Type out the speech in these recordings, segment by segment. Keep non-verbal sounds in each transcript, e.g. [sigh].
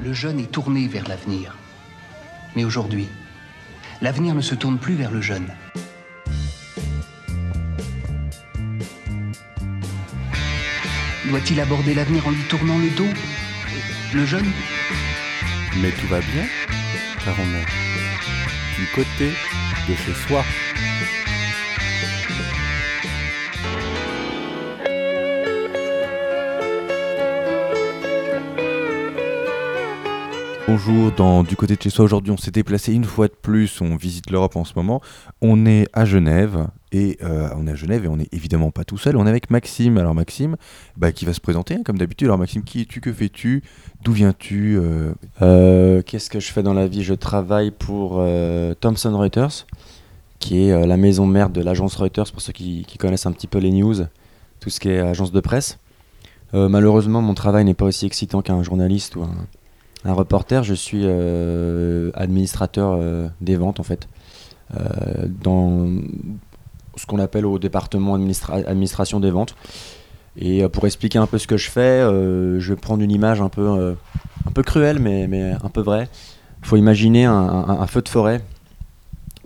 le jeune est tourné vers l'avenir. Mais aujourd'hui, l'avenir ne se tourne plus vers le jeune. Doit-il aborder l'avenir en lui tournant le dos? Le jeune? Mais tout va bien, car on est du côté de chez soi. Bonjour, Du côté de chez soi aujourd'hui on s'est déplacé une fois de plus, on visite l'Europe en ce moment. On est à Genève et euh, on est à Genève et on n'est évidemment pas tout seul, on est avec Maxime. Alors Maxime, bah, qui va se présenter hein, comme d'habitude. Alors Maxime, qui es-tu, que fais-tu, d'où viens-tu euh? Euh, Qu'est-ce que je fais dans la vie? Je travaille pour Thomson Reuters, qui est la maison mère de l'agence Reuters, pour ceux qui, connaissent un petit peu les news, tout ce qui est agence de presse. Malheureusement, mon travail n'est pas aussi excitant qu'un journaliste ou un, un reporter. Je suis euh, administrateur euh, des ventes, en fait, euh, dans ce qu'on appelle au département administra- administration des ventes. Et pour expliquer un peu ce que je fais, je vais prendre une image un peu, un peu cruelle, mais, mais un peu vraie. Il faut imaginer un, feu de forêt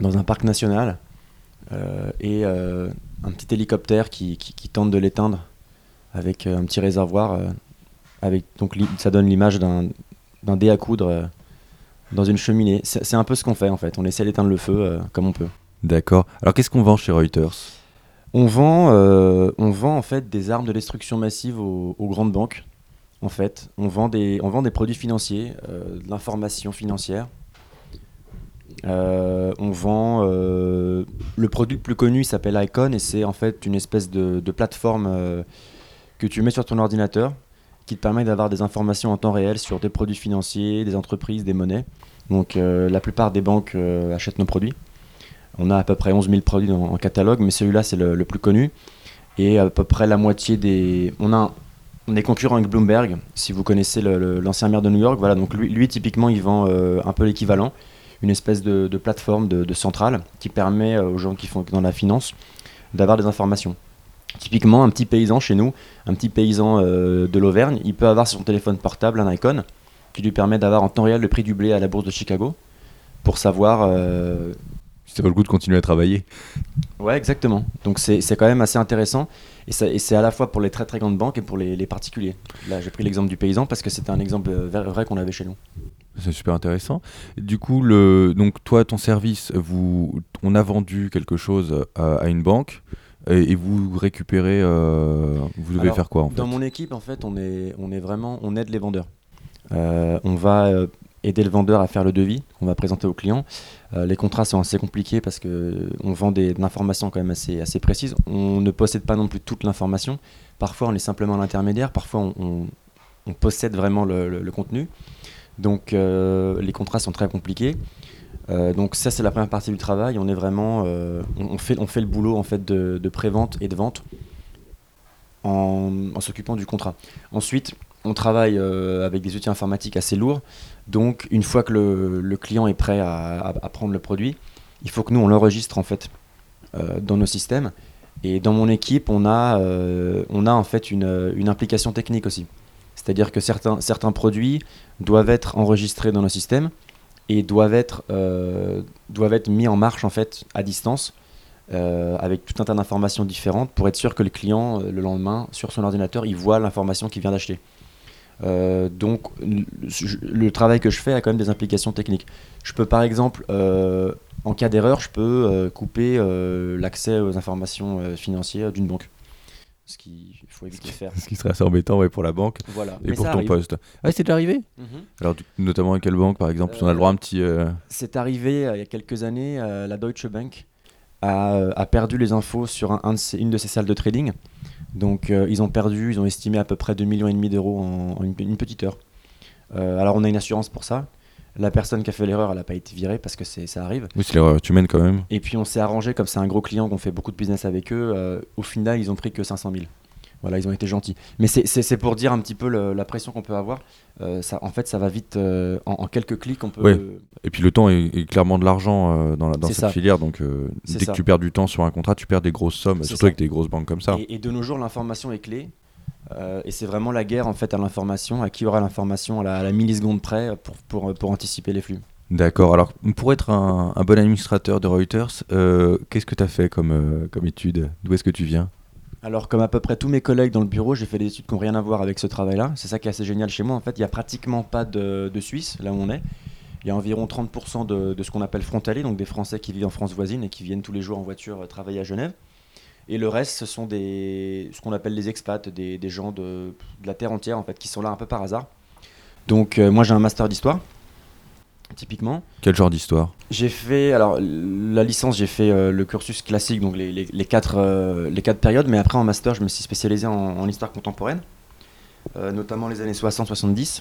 dans un parc national et un petit hélicoptère qui, qui- qui tente de l'éteindre avec un petit réservoir. avec, donc ça donne l'image d'un d'un dé à coudre euh, dans une cheminée. C'est un peu ce qu'on fait en fait. On essaie d'éteindre le feu euh, comme on peut. D'accord. Alors qu'est-ce qu'on vend chez Reuters? On vend, euh, on vend en fait des armes de destruction massive aux, aux grandes banques. En fait, on vend des, on vend des produits financiers, euh, de l'information financière. Euh, on vend euh, le produit le plus connu, il s'appelle Icon et c'est en fait une espèce de, de plateforme que tu mets sur ton ordinateur qui te permet d'avoir des informations en temps réel sur des produits financiers, des entreprises, des monnaies. Donc euh, la plupart des banques euh, achètent nos produits. On a à peu près 11 000 produits en catalogue, mais celui-là c'est le, plus connu. Et à peu près la moitié des. On, a, est concurrent avec Bloomberg, si vous connaissez l'ancien maire de New York. Voilà, donc lui, typiquement il vend euh, un peu l'équivalent, une espèce de, plateforme de, centrale qui permet aux gens qui font dans la finance d'avoir des informations. Typiquement, un petit paysan chez nous, un petit paysan euh, de l'Auvergne, il peut avoir sur son téléphone portable un icon qui lui permet d'avoir en temps réel le prix du blé à la bourse de Chicago pour savoir euh, Si ça vaut le coup de continuer à travailler. Ouais, exactement. Donc c'est quand même assez intéressant. Et, et c'est à la fois pour les très très grandes banques et pour les, les particuliers. Là, j'ai pris l'exemple du paysan parce que c'était un exemple euh, vrai, vrai qu'on avait chez nous. C'est super intéressant. Du coup, le, donc toi, ton service, vous, on a vendu quelque chose à, à une banque et, et vous récupérez, euh, vous devez Alors, faire quoi en fait Dans mon équipe, en fait, on est, on est vraiment, on aide les vendeurs. Euh, on va euh, aider le vendeur à faire le devis qu'on va présenter au client. Les contrats sont assez compliqués parce que on vend des, de l'information quand même assez, assez précise. On ne possède pas non plus toute l'information. Parfois, on est simplement l'intermédiaire. Parfois, on, on- on possède vraiment le, le- le contenu. Donc, les contrats sont très compliqués. Euh, donc ça c'est la première partie du travail. On est vraiment, euh, on, fait, on fait le boulot en fait de, pré-vente et de vente en, s'occupant du contrat. Ensuite, on travaille euh, avec des outils informatiques assez lourds. Donc, une fois que le, client est prêt à, prendre le produit, il faut que nous, on l'enregistre en fait dans nos systèmes. Et dans mon équipe, on a, on a en fait une, une implication technique aussi. C'est-à-dire que certains, certains produits doivent être enregistrés dans nos systèmes et doivent être, euh, doivent être mis en marche en fait à distance euh, avec tout un tas d'informations différentes pour être sûr que le client, euh, le lendemain, sur son ordinateur, il voit l'information qu'il vient d'acheter. Donc, le, travail que je fais a quand même des implications techniques. Je peux par exemple, en cas d'erreur, je peux couper l'accès aux informations financières d'une banque. Ce qu'il faut éviter de faire. Ce qui serait assez embêtant ouais, pour la banque Voilà. et Mais pour ton arrive. poste. Ah, c'est déjà arrivé Mhm. Alors, notamment à quelle banque par exemple On a le droit à un petit. euh, C'est arrivé euh, il y a quelques années, euh, la Deutsche Bank a, a perdu les infos sur un- un de ses- une de ses salles de trading. Donc ils ont perdu, ils ont estimé à peu près 2,5 millions d'euros en, en une, une petite heure. Alors on a une assurance pour ça. La personne qui a fait l'erreur, elle n'a pas été virée parce que ça arrive. Oui, c'est l'erreur humaine quand même. Et puis on s'est arrangé, comme c'est un gros client qu'on fait beaucoup de business avec eux, euh, au final ils ont pris que 500 000. Voilà, ils ont été gentils. Mais c'est- pour dire un petit peu le- la pression qu'on peut avoir. Euh, ça, en fait, ça va vite. euh, en, en quelques clics, on peut. Ouais. Et puis le temps est, est clairement de l'argent euh, dans, la- dans C'est cette ça. filière. Donc, dès ça. que tu perds du temps sur un contrat, tu perds des grosses sommes, surtout ça. avec des grosses banques comme ça. Et, et de nos jours, l'information est clé. Euh, et c'est vraiment la guerre en fait à l'information, à qui aura l'information à la, à la milliseconde près pour, pour, pour anticiper les flux. D'accord. Alors, pour être un, un bon administrateur de Reuters, euh, qu'est-ce que tu as fait comme, euh, comme étude? D'où est-ce que tu viens? Alors, comme à peu près tous mes collègues dans le bureau, j'ai fait des études qui n'ont rien à voir avec ce travail-là. C'est ça qui est assez génial chez moi. En fait, il n'y a pratiquement pas de, de Suisse, là où on est. Il y a environ 30% de, de ce qu'on appelle frontaliers, donc des Français qui vivent en France voisine et qui viennent tous les jours en voiture travailler à Genève. Et le reste, ce sont des, ce qu'on appelle les expats, des, des gens de, de la terre entière, en fait, qui sont là un peu par hasard. Donc, euh, moi, j'ai un master d'histoire, typiquement. Quel genre d'histoire? J'ai fait, alors la licence, j'ai fait euh, le cursus classique, donc les, les- les quatre, euh, les quatre périodes, mais après en master, je me suis spécialisé en, en histoire contemporaine, notamment les années 60-70,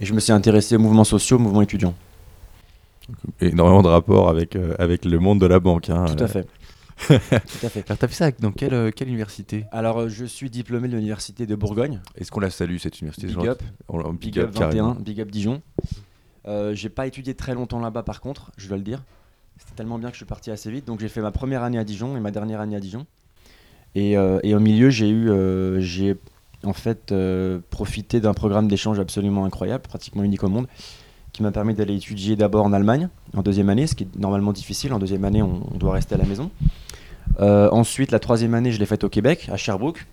et je me suis intéressé aux mouvements sociaux, aux mouvements étudiants. Énormément de rapports avec, avec le monde de la banque. hein. Tout à fait. [laughs] Tout à fait. Alors, t'as fait ça dans quelle, euh, quelle université? Alors, euh, je suis diplômé de l'université de Bourgogne, Est-ce qu'on la salue, cette université Big Up, on- on- Big, Big Up Up, 21, carrément. Big Up Dijon. Euh, j'ai pas étudié très longtemps là-bas par contre, je dois le dire. C'était tellement bien que je suis parti assez vite. Donc j'ai fait ma première année à Dijon et ma dernière année à Dijon. Et, euh, et au milieu, j'ai eu, euh, j'ai en fait euh, profité d'un programme d'échange absolument incroyable, pratiquement unique au monde, qui m'a permis d'aller étudier d'abord en Allemagne en deuxième année, ce qui est normalement difficile. En deuxième année, on, on doit rester à la maison. Euh, ensuite, la troisième année, je l'ai faite au Québec, à Sherbrooke.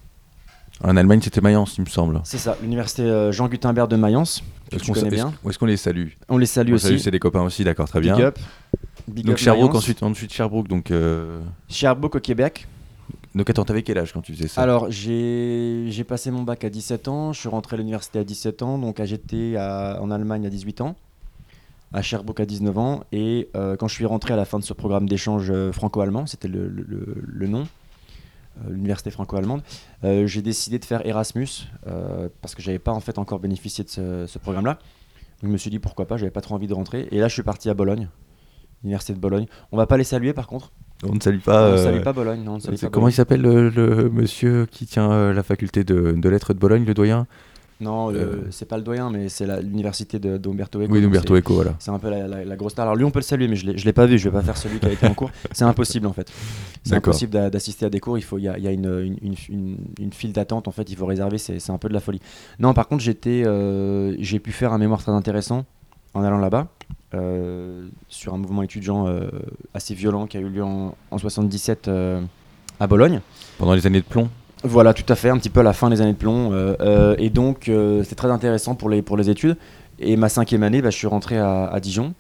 En Allemagne, c'était Mayence, il me semble. C'est ça, l'université euh, Jean Gutenberg de Mayence, que Est-ce tu connais est-ce- bien. Est-ce qu'on les salue On les salue On aussi. salue, c'est des copains aussi, d'accord, très bien. Big up. Big Donc up Sherbrooke, Mayence. ensuite, ensuite Sherbrooke. Donc, euh... Sherbrooke au Québec. donc attends, t'avais quel âge quand tu faisais ça? Alors, j'ai j'ai passé mon bac à 17 ans. Je suis rentré à l'université à 17 ans. Donc, à à- en Allemagne à 18 ans. À Sherbrooke à 19 ans. Et euh, quand je suis rentré à la fin de ce programme d'échange euh, franco-allemand, c'était le, le- nom, euh, l'université franco-allemande, euh, j'ai décidé de faire Erasmus parce que j'avais pas en fait encore bénéficié de ce, ce programme-là. Je me suis dit pourquoi pas, j'avais pas trop envie de rentrer. Et là, je suis parti à Bologne, l'université de Bologne. On va pas les saluer par contre. On ne salue pas. on ne salue pas Bologne. Non, on ne salue c'est- pas comment Bologne. il s'appelle le, le monsieur qui tient la faculté de, de lettres de Bologne, le doyen? Non, le- Euh, c'est pas le doyen, mais c'est l'université d'Umberto Eco. Oui, donc Umberto c'est- Eco, voilà. C'est un peu la, la- la grosse star. Alors lui, on peut le saluer, mais je ne l'ai pas vu. Je vais pas faire celui qui a été en cours. [laughs] C'est impossible en fait. C'est impossible d'a- d'assister à des cours. Il faut, il y a, il y a une, une, une- une- une file d'attente en fait. Il faut réserver. C'est un peu de la folie. Non, par contre, j'étais, euh, j'ai pu faire un mémoire très intéressant en allant là-bas euh, sur un mouvement étudiant euh, assez violent qui a eu lieu en, en 77 euh, à Bologne. Pendant les années de plomb Voilà, tout à fait, un petit peu à la fin des années de plomb. euh, euh, et donc, euh, c'était très intéressant pour les, pour les études. Et ma cinquième année, bah, je suis rentré à, Dijon.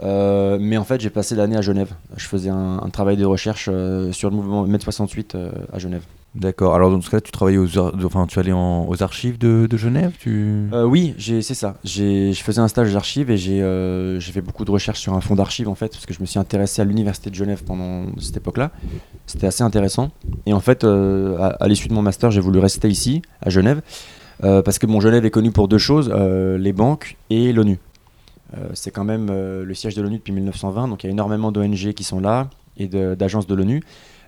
Mais en fait, j'ai passé l'année à Genève. Je faisais un, travail de recherche sur le mouvement Mai 68 euh, à Genève. D'accord. Alors, dans ce cas-là, tu travaillais aux, enfin, tu allais en- aux archives de, Genève tu... Euh, oui, c'est ça. Je faisais un stage d'archives et j'ai euh, fait beaucoup de recherches sur un fonds d'archives en fait, parce que je me suis intéressé à l'université de Genève pendant cette époque-là. C'était assez intéressant. Et en fait, euh, à, l'issue de mon master, j'ai voulu rester ici, à Genève, euh, parce que mon Genève est connu pour deux choses les banques et l'ONU. C'est quand même le siège de l'ONU depuis 1920, donc il y a énormément d'ONG qui sont là et d'agences de, l'ONU.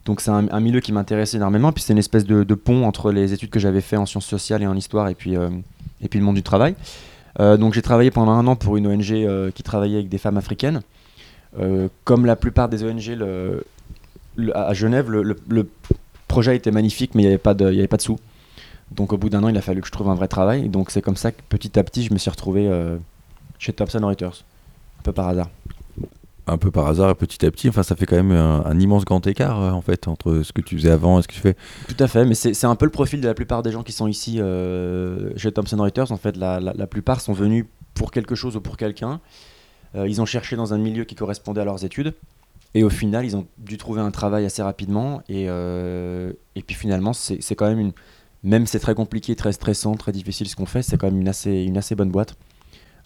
Donc c'est un, milieu qui m'intéresse énormément, puis c'est une espèce de, pont entre les études que j'avais fait en sciences sociales et en histoire, et puis, euh, le monde du travail. Euh, donc j'ai travaillé pendant un an pour une ONG euh, qui travaillait avec des femmes africaines. Comme la plupart des ONG à Genève, le, projet était magnifique, mais il n'y avait, pas de- avait pas de sous. Donc au bout d'un an, il a fallu que je trouve un vrai travail. Et donc c'est comme ça que petit à petit, je me suis retrouvé chez Thomson Reuters, un peu par hasard. Un peu par hasard, petit à petit. Enfin, ça fait quand même un, immense grand écart, euh, en fait, entre ce que tu faisais avant et ce que tu fais. Tout à fait, mais c'est un peu le profil de la plupart des gens qui sont ici euh, chez Thomson Reuters. En fait, la, plupart sont venus pour quelque chose ou pour quelqu'un. Euh, ils ont cherché dans un milieu qui correspondait à leurs études. Et au final, ils ont dû trouver un travail assez rapidement. Et, et puis finalement, c'est quand même une. Même c'est très compliqué, très stressant, très difficile ce qu'on fait, c'est quand même une assez, une assez bonne boîte.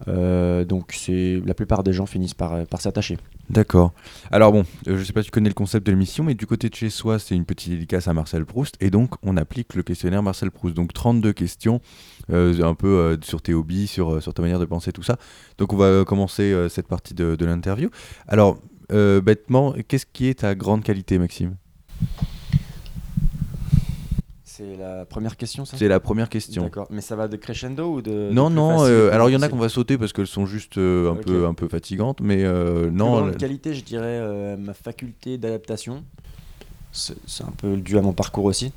Euh, donc c'est la plupart des gens finissent par, par s'attacher. D'accord. Alors bon, euh, je sais pas si tu connais le concept de l'émission, mais du côté de chez soi, c'est une petite dédicace à Marcel Proust, et donc on applique le questionnaire Marcel Proust. Donc 32 questions, euh, un peu sur tes hobbies, sur, ta manière de penser, tout ça. Donc on va commencer cette partie de, l'interview. Alors, bêtement, qu'est-ce qui est ta grande qualité, Maxime? C'est la première question, ça C'est la première question. D'accord, mais ça va de crescendo ou de. Non, de plus non, euh, plus alors il y en a qu'on va sauter parce qu'elles sont juste euh, un, peu, un peu fatigantes, mais euh, Plus non. la- qualité, je dirais euh, ma faculté d'adaptation. C'est un peu dû à mon parcours aussi.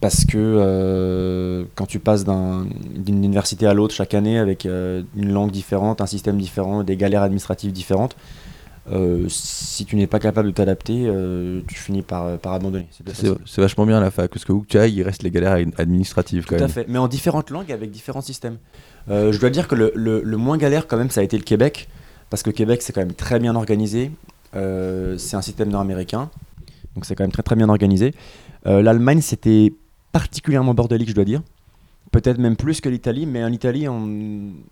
Parce que quand tu passes d'un- d'une université à l'autre chaque année avec une langue différente, un système différent, des galères administratives différentes, euh, si tu n'es pas capable de t'adapter, euh, tu finis par, par abandonner. C'est vachement bien la fac, parce que où que tu ailles, il reste les galères ad- administratives quand Tout à même. fait, mais en différentes langues et avec différents systèmes. Euh, je dois dire que le, le- le moins galère quand même, ça a été le Québec, parce que Québec c'est quand même très bien organisé. Euh, c'est un système nord-américain, donc c'est quand même très très bien organisé. Euh, L'Allemagne c'était particulièrement bordélique, je dois dire. Peut-être même plus que l'Italie, mais en Italie,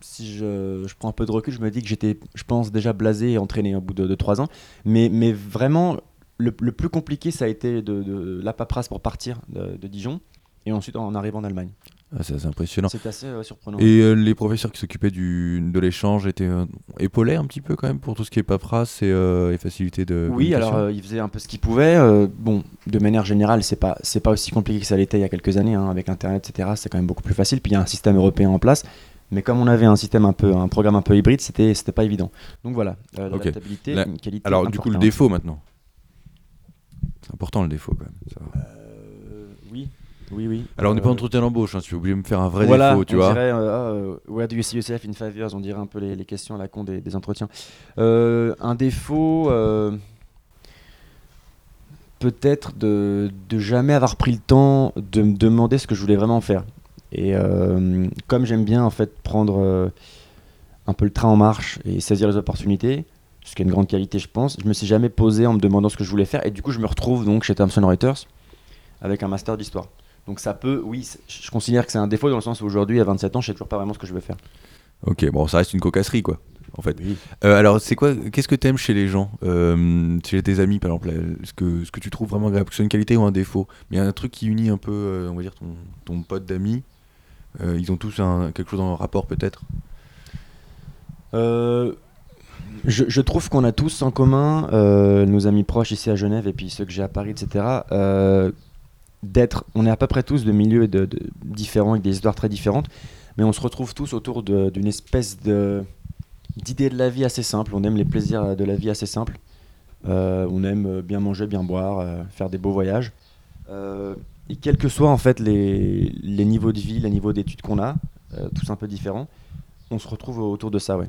si je, je prends un peu de recul, je me dis que j'étais, je pense, déjà blasé et entraîné au bout de, de trois ans. Mais, mais vraiment, le, le plus compliqué, ça a été de, de la paperasse pour partir de, de Dijon, et ensuite en arrivant en Allemagne. Ah, c'est assez impressionnant. C'est assez euh, surprenant. Et euh, les professeurs qui s'occupaient du, de l'échange étaient euh, épaulés un petit peu quand même pour tout ce qui est paperasse et, euh, et facilité de. Oui, alors euh, ils faisaient un peu ce qu'ils pouvaient. euh, bon, de manière générale, c'est pas c'est pas aussi compliqué que ça l'était il y a quelques années hein, avec Internet, etc. C'est quand même beaucoup plus facile. Puis il y a un système européen en place. Mais comme on avait un système un peu, un programme un peu hybride, c'était c'était pas évident. Donc voilà, euh, Ok. l'adaptabilité, La- une qualité. Alors du coup, le défaut maintenant. C'est important le défaut quand même. ça va. Euh, oui, oui. Alors on n'est pas Euh, en entretien d'embauche, hein, si obligé de me faire un vrai voilà, défaut, tu on vois. dirait, euh, ah, euh, Where do you see yourself in five years? On dirait un peu les, les questions à la con des, des entretiens. Euh, un défaut, euh, peut-être de, de jamais avoir pris le temps de me demander ce que je voulais vraiment faire. Et euh, comme j'aime bien en fait prendre euh, un peu le train en marche et saisir les opportunités, ce qui est une grande qualité je pense, je me suis jamais posé en me demandant ce que je voulais faire et du coup je me retrouve donc chez Thomson Reuters avec un master d'histoire. Donc ça peut, oui, je considère que c'est un défaut dans le sens où aujourd'hui à 27 ans je sais toujours pas vraiment ce que je veux faire. Ok, bon, ça reste une cocasserie quoi. En fait. Oui. Euh, alors, c'est quoi Qu'est-ce que t'aimes chez les gens Euh, Chez tes amis, par exemple, euh, ce que, ce que tu trouves vraiment agréable, que ce soit une qualité ou un défaut? Mais il y a un truc qui unit un peu, euh, on va dire, ton, ton pote d'amis. Ils ont tous un, quelque chose en rapport, peut-être? Je, je trouve qu'on a tous en commun, nos amis proches ici à Genève et puis ceux que j'ai à Paris, etc., d'être, on est à peu près tous de milieux de, différents, avec des histoires très différentes, mais on se retrouve tous autour d'une espèce d'idée de la vie assez simple. On aime les plaisirs de la vie assez simples. Euh, on aime bien manger, bien boire, euh, faire des beaux voyages. Euh, et quels que soient en fait les, niveaux de vie, les niveaux d'études qu'on a, tous un peu différents, on se retrouve autour de ça, ouais,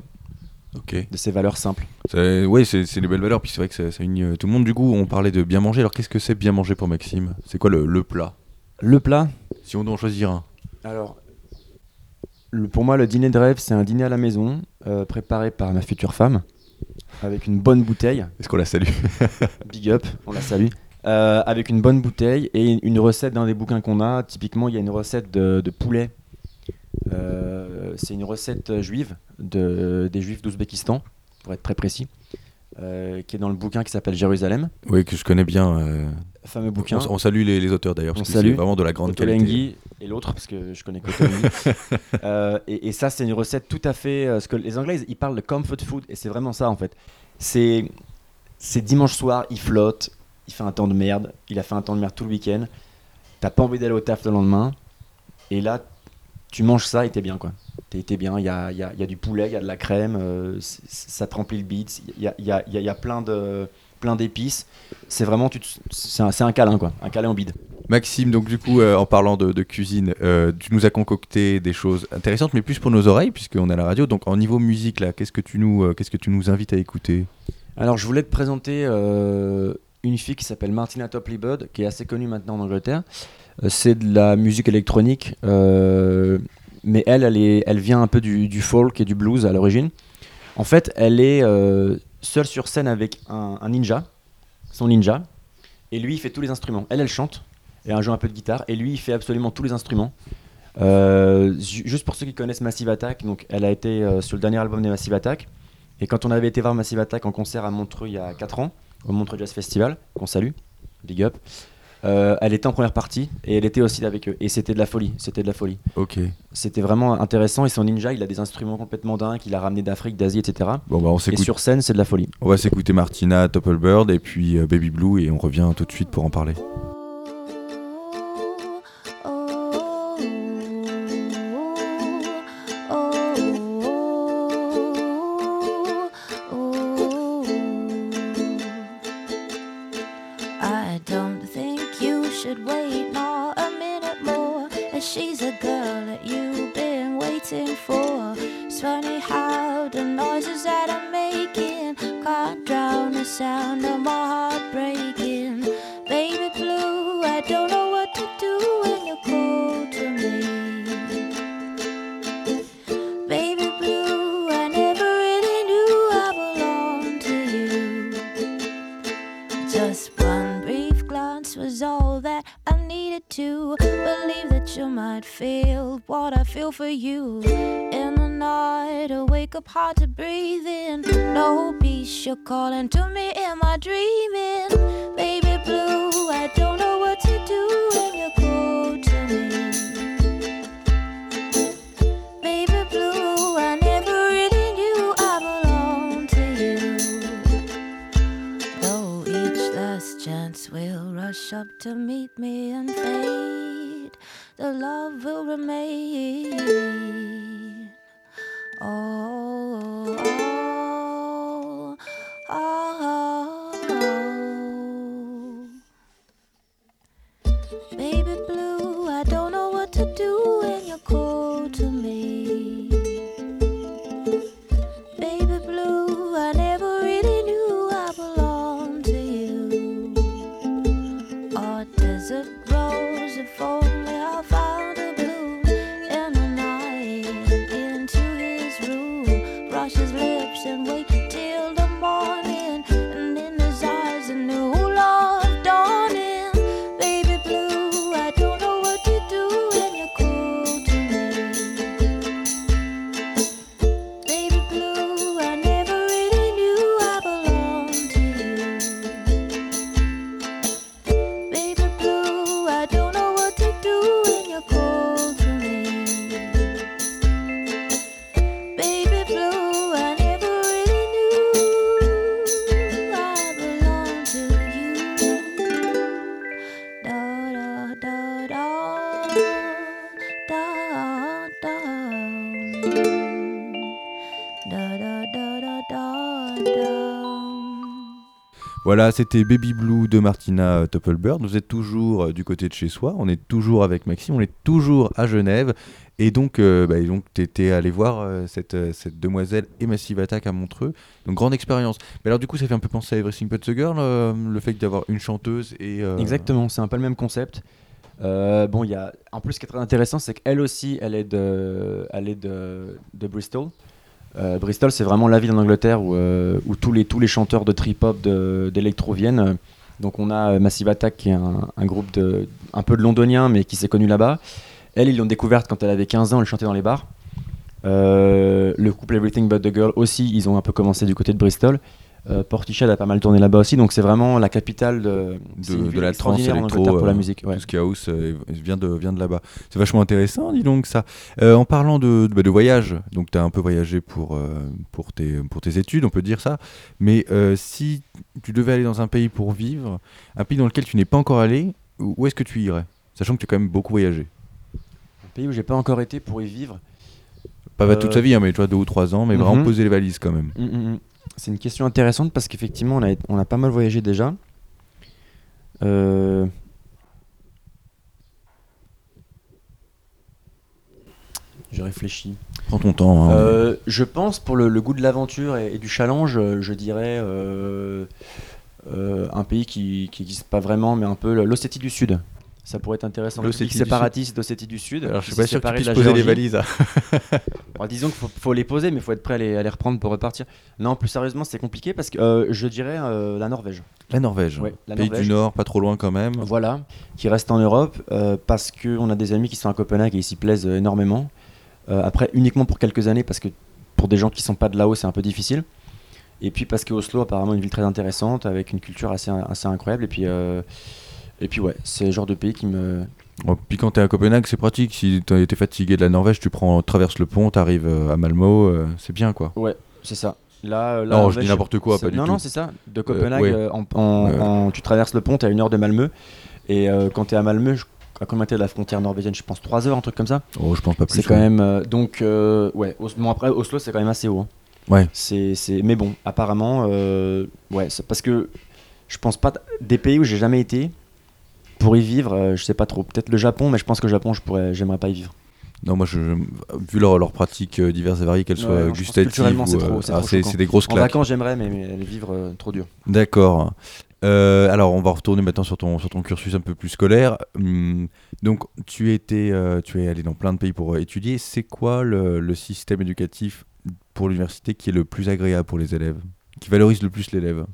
Ok. de ces valeurs simples. Ouais, c'est des belles valeurs. Puis c'est vrai que ça, ça unit euh, tout le monde. Du coup, on parlait de bien manger. Alors, qu'est-ce que c'est bien manger pour Maxime? C'est quoi le, le plat? Le plat, Si on doit en choisir un. alors, le- pour moi, le dîner de rêve, c'est un dîner à la maison, euh, préparé par ma future femme, avec une bonne bouteille. Est-ce qu'on la salue? [laughs] Big up, on la salue. Euh, avec une bonne bouteille et une recette d'un des bouquins qu'on a. Typiquement, il y a une recette de, de poulet. Euh, c'est une recette juive de, des juifs d'Ouzbékistan, pour être très précis, euh, qui est dans le bouquin qui s'appelle Jérusalem. Oui, que je connais bien. euh, Fameux bouquin. On, on salue les, les auteurs d'ailleurs, On parce que c'est vraiment de la grande qualité. Kotolenghi et l'autre, parce que je connais Kotolenghi. [laughs] Euh, et, et ça, c'est une recette tout à fait. euh, ce que les Anglais, ils parlent de comfort food, et c'est vraiment ça en fait. C'est c'est dimanche soir, il flotte, il fait un temps de merde, il a fait un temps de merde tout le week-end. T'as pas envie d'aller au taf le lendemain, et là, tu manges ça et t'es bien quoi. T'es t'es bien, il y a, y, a, y a du poulet, il y a de la crème, euh, ça te remplit le bide, il y a, y, a, y a- a plein de plein d'épices. C'est vraiment, tu te- c'est un, c'est un câlin quoi, un câlin en bide. Maxime, donc du coup, euh, en parlant de, de cuisine, euh, tu nous as concocté des choses intéressantes, mais plus pour nos oreilles, puisqu'on est à la radio. Donc en niveau musique, là, qu'est-ce que tu nous, qu'est-ce que tu nous invites à écouter? Alors, je voulais te présenter une fille qui s'appelle Martina Topley Bird, qui est assez connue maintenant en Angleterre. Euh, c'est de la musique électronique, euh, mais elle, elle, est, elle vient un peu du, folk et du blues à l'origine. En fait, elle est euh, seule sur scène avec un, ninja, son ninja, et lui, il fait tous les instruments. Elle, elle chante, et elle joue un peu de guitare, et lui, il fait absolument tous les instruments. Ju- juste pour ceux qui connaissent Massive Attack, donc elle a été sur le dernier album des Massive Attack. Et quand on avait été voir Massive Attack en concert à Montreux il y a 4 ans, au Montreux Jazz Festival, qu'on salue, big up, euh, elle était en première partie et elle était aussi avec eux. Et c'était de la folie, c'était de la folie. Ok. C'était vraiment intéressant et son ninja, il a des instruments complètement dingues qu'il a ramené d'Afrique, d'Asie, etc. Bon, bah on Et sur scène, c'est de la folie. On va s'écouter Martina, Bird et puis euh, Baby Blue, et on revient tout de suite pour en parler. It's funny how the noises that I'm making can't drown the sound of my heart breaking. Baby blue, I don't know what to do when you're cold to me. Baby blue, I never really knew I belonged to you. Just one brief glance was all that I needed to believe that you might feel what I feel for you. Hard to breathe in. No peace, you're calling to me. Am I dreaming? Baby blue, I don't know what to do when you're cold to me. Baby blue, I never really knew I belonged to you. Though each last chance will rush up to meet me and fade, the love will remain. Voilà, c'était Baby Blue de Martina Toppelbird. Vous êtes toujours euh, du côté de chez soi, on est toujours avec Maxime, on est toujours à Genève. Et donc, euh, bah, donc tu étais allé voir euh, cette, euh, cette demoiselle et Massive Attack à Montreux. Donc, grande expérience. Mais alors, du coup, ça fait un peu penser à Everything But the Girl, euh, le fait d'avoir une chanteuse et. euh, Exactement, c'est un peu le même concept. Euh, bon, il y a en plus ce qui est très intéressant, c'est qu'elle aussi, elle est de, elle est de, de Bristol. Euh, Bristol, c'est vraiment la ville en Angleterre où, euh, tous les tous les chanteurs de trip hop, de- d'électro viennent. Donc on a euh, Massive Attack qui est un, groupe un peu de londoniens mais qui s'est connu là-bas. Elle, ils l'ont découverte quand elle avait 15 ans, elle chantait dans les bars. Le couple Everything But the Girl aussi, ils ont un peu commencé du côté de Bristol. Euh, Portiched a pas mal tourné là-bas aussi, donc c'est vraiment la capitale de, la trance électro, pour la euh, musique. ouais. tout ce qui est house euh, vient de, vient de là-bas. C'est vachement intéressant, dis donc ça. Euh, en parlant de, de, bah, de voyage, donc tu as un peu voyagé pour, pour, tes, pour tes études, on peut dire ça, mais si tu devais aller dans un pays pour vivre, un pays dans lequel tu n'es pas encore allé, où est-ce que tu irais? Sachant que tu as quand même beaucoup voyagé. Un pays où j'ai pas encore été pour y vivre. Pas toute sa vie, hein, mais tu vois, deux ou trois ans, mais Mhm. vraiment poser les valises quand même. Mm, mm, mm. C'est une question intéressante parce qu'effectivement, on a, on a pas mal voyagé déjà. Euh, Je réfléchis. Prends ton temps. hein. Euh, je pense pour le, le goût de l'aventure et, et du challenge, euh, je dirais euh, euh, un pays qui n'existe pas vraiment, mais un peu l'Ossétie du Sud. Ça pourrait être intéressant. L'Ossétie séparatiste d'Ossétie du Sud. Alors, je suis pas sûr que tu puisses poser les valises. [laughs] Alors, disons qu'il faut, faut les poser, mais il faut être prêt à les, à les reprendre pour repartir. Non, plus sérieusement, c'est compliqué parce que euh, je dirais euh, la Norvège. La Norvège. Ouais, la pays Norvège. du Nord, pas trop loin quand même. Voilà, qui reste en Europe euh, parce qu'on a des amis qui sont à Copenhague et ils s'y plaisent énormément. Après, uniquement pour quelques années parce que pour des gens qui sont pas de là-haut, c'est un peu difficile. Et puis parce que Oslo, apparemment, une ville très intéressante avec une culture assez, assez incroyable. Et puis, et puis ouais, c'est le genre de pays qui me. Oh, puis quand t'es à Copenhague, c'est pratique. Si t'as été fatigué de la Norvège, tu prends, traverses le pont, t'arrives euh, à Malmo, euh, c'est bien quoi. Ouais, c'est ça. Là, euh, la Non, je dis n'importe quoi, pas du non, tout. non, c'est ça. De Copenhague, ouais. en, en- Ouais. en- tu traverses le pont, t'es à une heure de Malmö. Et quand t'es à Malmö, je, à combien t'es de la frontière norvégienne? Je pense 3 heures, un truc comme ça. Oh, je pense pas plus. C'est quand ouais. même. euh, donc, euh, ouais. Bon, après, Oslo, c'est quand même assez haut. hein. Ouais. C'est. Mais bon, apparemment, euh, ouais, c'est parce que je pense pas. Des pays où j'ai jamais été, pour y vivre, euh, je sais pas trop. Peut-être le Japon, mais je pense que le Japon, je pourrais, j'aimerais pas y vivre. Non, moi, je, vu leurs leurs pratiques euh, diverses et variées, qu'elles Ouais, soient que gustatives c'est ou, trop- euh, c'est ah, c'est c'est des grosses En claques. vacances, j'aimerais, mais, vivre trop dur. D'accord. Euh, alors, on va retourner maintenant sur ton, sur ton cursus un peu plus scolaire. Hum, donc, tu, étais, euh, tu es allé dans plein de pays pour euh, étudier. C'est quoi le, le système éducatif pour l'université qui est le plus agréable pour les élèves? Qui valorise le plus l'élève?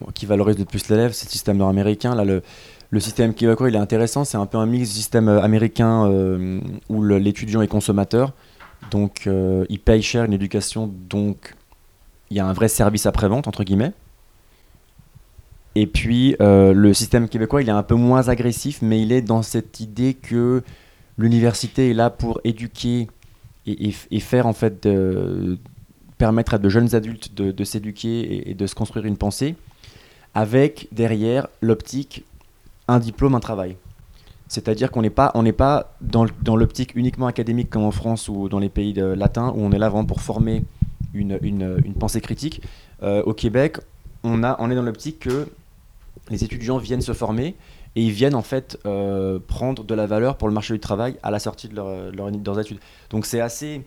Bon, qui valorise le plus l'élève, c'est le système nord-américain. Là, le, le système Québécois, il est intéressant. C'est un peu un mix système euh, américain euh, où l'étudiant est consommateur. Donc, euh, il paye cher une éducation. Donc, il y a un vrai service après-vente, entre guillemets. Et puis, le système québécois, il est un peu moins agressif, mais il est dans cette idée que l'université est là pour éduquer et, faire, en fait, permettre à de jeunes adultes de, s'éduquer et de se construire une pensée avec derrière l'optique un diplôme, un travail. C'est-à-dire qu'on n'est pas, on pas dans, l'optique uniquement académique comme en France ou dans les pays latins où on est là vraiment pour former une, une- une pensée critique. Euh, au Québec, on, a, on est dans l'optique que les étudiants viennent se former et ils viennent en fait euh, prendre de la valeur pour le marché du travail à la sortie de, leur- leur- leurs études. Donc c'est assez,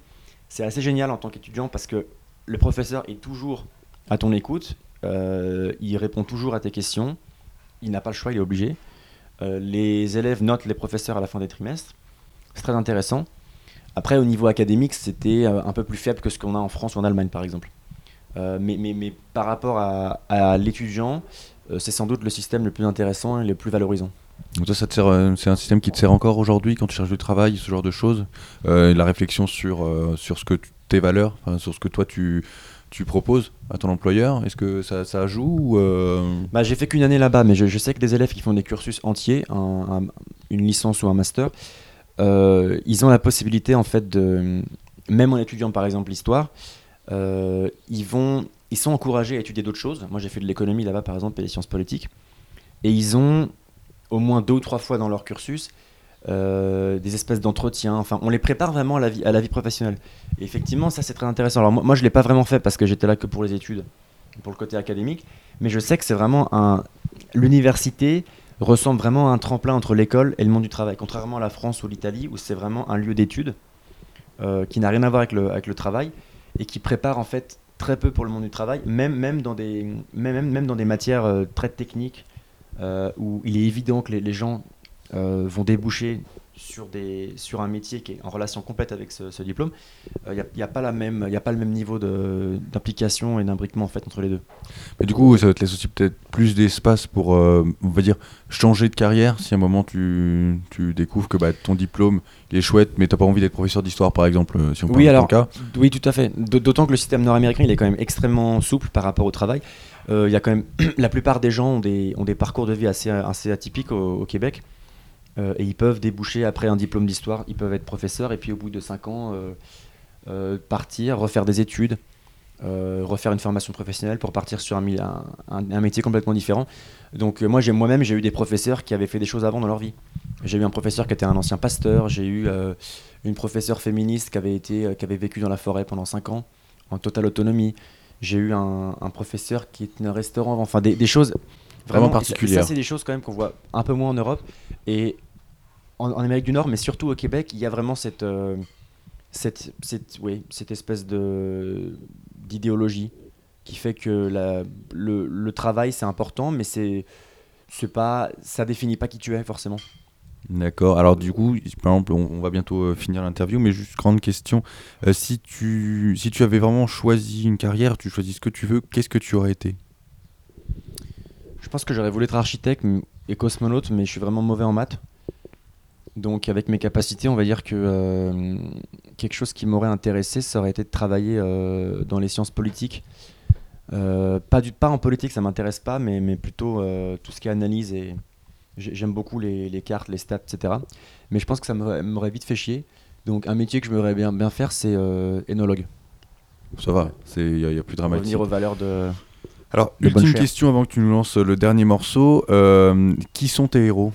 c'est assez génial en tant qu'étudiant parce que le professeur est toujours à ton écoute, euh, il répond toujours à tes questions, il n'a pas le choix, il est obligé. Euh, les élèves notent les professeurs à la fin des trimestres, c'est très intéressant. Après, au niveau académique, c'était euh, un peu plus faible que ce qu'on a en France ou en Allemagne, par exemple. Euh, mais, mais, mais par rapport à, l'étudiant, c'est sans doute le système le plus intéressant et le plus valorisant. Ça, c'est un système qui te sert encore aujourd'hui quand tu cherches du travail, ce genre de choses. La réflexion sur, sur ce que tes valeurs, sur ce que toi tu, tu proposes à ton employeur? Est-ce que ça, ça joue ou, euh, Bah, j'ai fait qu'une année là-bas, mais je, sais que des élèves qui font des cursus entiers, un- un- une licence ou un master, euh, ils ont la possibilité en fait de, même en étudiant par exemple l'histoire, euh, ils ils sont encouragés à étudier d'autres choses. Moi, j'ai fait de l'économie là-bas par exemple et les sciences politiques, et ils ont au moins deux ou trois fois dans leur cursus euh, des espèces d'entretiens. Enfin, on les prépare vraiment à la vie, à la vie professionnelle. Effectivement, ça c'est très intéressant. Alors moi, je l'ai pas vraiment fait parce que j'étais là que pour les études, pour le côté académique, mais je sais que c'est vraiment un. L'université ressemble vraiment à un tremplin entre l'école et le monde du travail, contrairement à la France ou l'Italie où c'est vraiment un lieu d'études euh, qui n'a rien à voir avec le, travail et qui prépare en fait très peu pour le monde du travail, même, même, dans, des, même, même, dans des matières euh, très techniques où il est évident que les, les gens vont déboucher sur, des, sur un métier qui est en relation complète avec ce, ce diplôme, il n'y a, y a pas la même- y a pas le même niveau d'implication et d'imbriquement en fait, entre les deux. Mais du coup, ça te laisse aussi peut-être plus d'espace pour, euh, on va dire, changer de carrière si à un moment tu, tu découvres que bah, ton diplôme il est chouette, mais t'as pas envie d'être professeur d'histoire par exemple, euh, si on Oui, parle de alors- ton cas. Oui, tout à fait. D'autant que le système nord-américain, il est quand même extrêmement souple par rapport au travail. Euh, Il y a quand même [clears throat] la plupart des gens ont des, ont des parcours de vie assez, assez atypiques au, au Québec. Euh, et ils peuvent déboucher après un diplôme d'histoire, ils peuvent être professeurs et puis au bout de 5 ans euh, euh, partir, refaire des études, refaire une formation professionnelle pour partir sur un, métier complètement différent. Donc moi j'ai moi-même j'ai eu des professeurs qui avaient fait des choses avant dans leur vie. J'ai eu un professeur qui était un ancien pasteur, j'ai eu une professeure féministe qui avait, été, qui avait vécu dans la forêt pendant 5 ans, en totale autonomie. J'ai eu un, un professeur qui était un restaurant, enfin des, des choses Vraiment vraiment, particulières. Ça, c'est des choses quand même qu'on voit un peu moins en Europe et en, en Amérique du Nord, mais surtout au Québec, il y a vraiment cette, euh, cette, cette, oui, cette espèce de d'idéologie qui fait que la- le, le travail c'est important, mais c'est c'est pas ça définit pas qui tu es forcément. D'accord. Alors du coup, par exemple, on, on va bientôt euh, finir l'interview, mais juste grande question. Euh, si, tu, si tu avais vraiment choisi une carrière, tu choisis ce que tu veux, qu'est-ce que tu aurais été? Je pense que j'aurais voulu être architecte et cosmonaute, mais je suis vraiment mauvais en maths. Donc avec mes capacités, on va dire que euh, quelque chose qui m'aurait intéressé, ça aurait été de travailler euh, dans les sciences politiques. Euh, pas, du, pas en politique, ça m'intéresse pas, mais, mais plutôt euh, tout ce qui est analyse et j'ai- j'aime beaucoup les, les cartes, les stats, etc. Mais je pense que ça m'aurait vite fait chier. Donc un métier que je m'aurais bien, bien faire, c'est euh, énologue. Ça va, il n'y a, y a plus dramatique. Revenir aux valeurs de... Alors, de bonne ultime question avant que tu nous lances le dernier morceau. Euh, qui sont tes héros?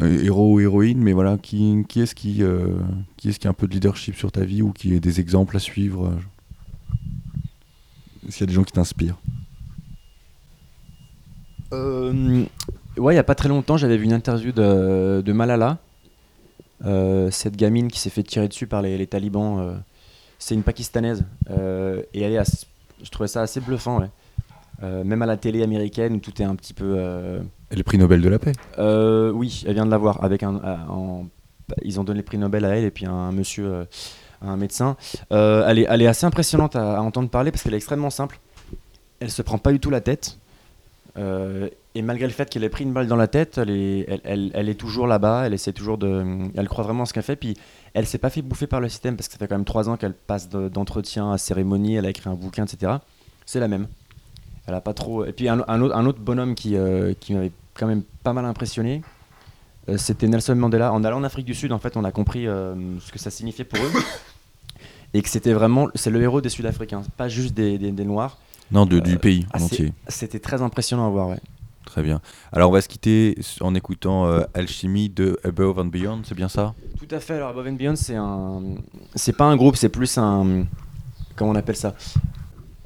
Héros ou héroïnes, mais voilà, qui, qui est-ce qui, euh, qui est-ce qui a un peu de leadership sur ta vie ou qui est des exemples à suivre euh, Est-ce qu'il y a des gens qui t'inspirent? Euh, ouais, il n'y a pas très longtemps, j'avais vu une interview de, Malala. Euh, cette gamine qui s'est fait tirer dessus par les, talibans, euh, c'est une pakistanaise. Euh, et elle est ass- je trouvais ça assez bluffant. ouais. Euh, même à la télé américaine, où tout est un petit peu. euh, Et le prix Nobel de la paix. euh, oui, elle vient de l'avoir. Avec un, en- ils ont donné le prix Nobel à elle et puis un monsieur, euh, un médecin. Euh, elle, est, elle est assez impressionnante à, à entendre parler parce qu'elle est extrêmement simple. Elle se prend pas du tout la tête. Euh, et malgré le fait qu'elle ait pris une balle dans la tête, elle est, elle, elle- elle est toujours là-bas. Elle essaie toujours de. Elle croit vraiment en ce qu'elle fait. Puis elle s'est pas fait bouffer par le système parce que ça fait quand même trois ans qu'elle passe de- d'entretien à cérémonie. Elle a écrit un bouquin, etc. C'est la même. Elle a pas trop. Et puis un, un autre, un autre bonhomme qui, euh, qui m'avait quand même pas mal impressionné, euh, c'était Nelson Mandela. En allant en Afrique du Sud, en fait, on a compris euh, ce que ça signifiait pour eux. Et que c'était vraiment. C'est le héros des Sud-Africains, pas juste des, des- des Noirs. Non, de- du pays en entier. C'était très impressionnant à voir, ouais. Très bien. Alors on va se quitter en écoutant euh, Alchimie de Above and Beyond, c'est bien ça? Tout à fait. Alors, Above and Beyond, c'est un. C'est pas un groupe, c'est plus un. Comment on appelle ça?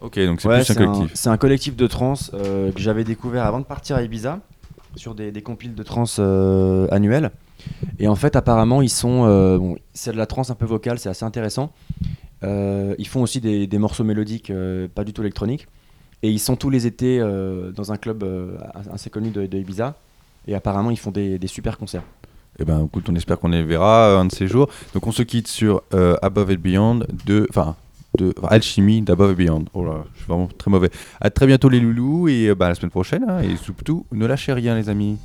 Ok, donc c'est Ouais, plus un collectif. C'est un collectif de trance euh, que j'avais découvert avant de partir à Ibiza sur des, des compiles de trance euh, annuels. Et en fait, apparemment, ils sont. euh, bon, c'est de la trance un peu vocale, c'est assez intéressant. Euh, ils font aussi des, des morceaux mélodiques, euh, pas du tout électroniques. Et ils sont tous les étés dans un club assez connu de, de Ibiza. Et apparemment, ils font des, des super concerts. Eh ben, écoute, on espère qu'on les verra un de ces jours. Donc, on se quitte sur Above and Beyond de, enfin, de Alchimie d'Above and Beyond. Oh là, je suis vraiment très mauvais. À très bientôt les loulous et euh, bah, à la semaine prochaine. hein, et surtout, ne lâchez rien, les amis.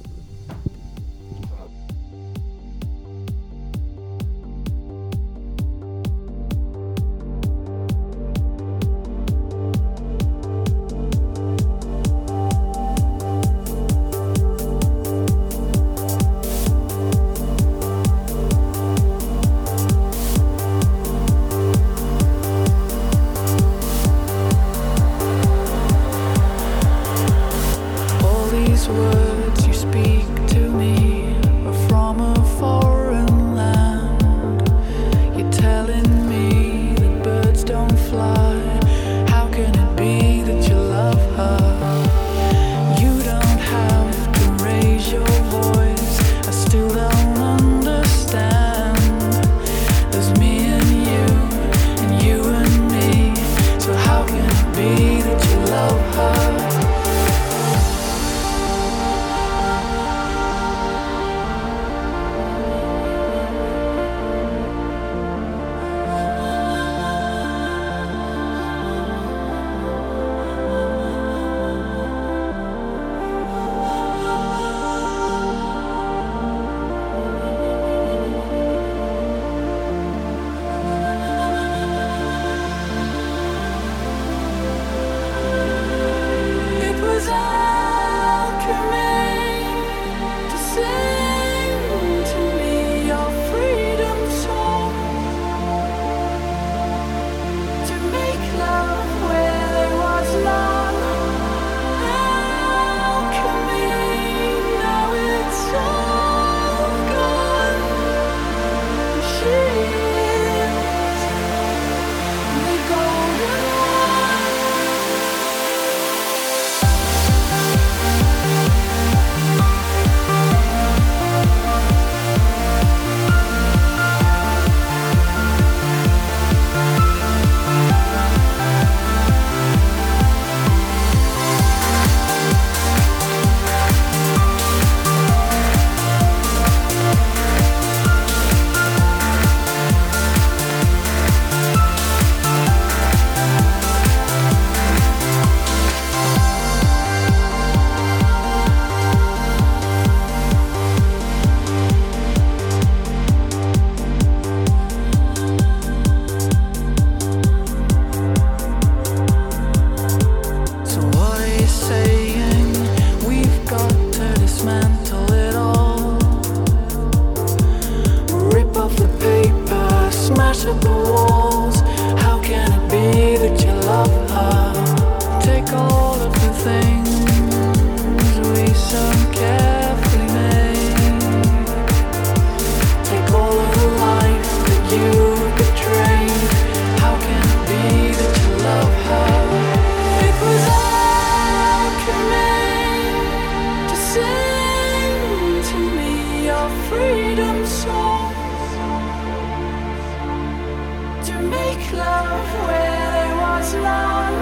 to make love where there was love.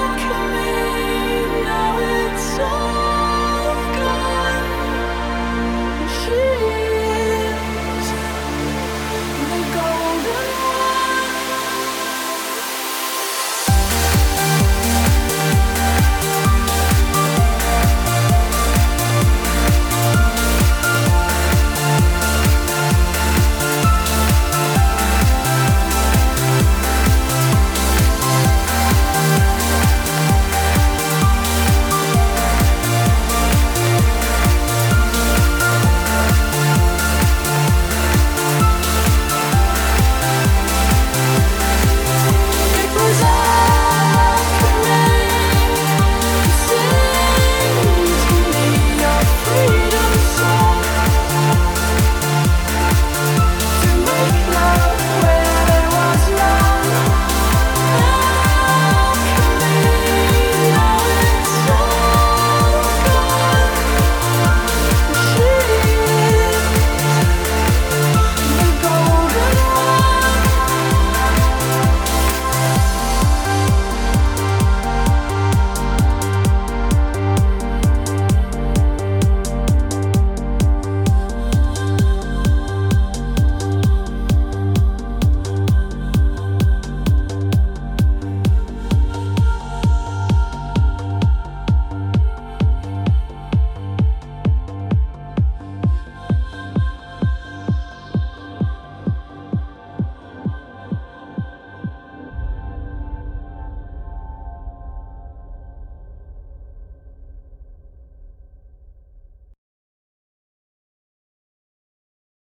Alchemy, now it's all.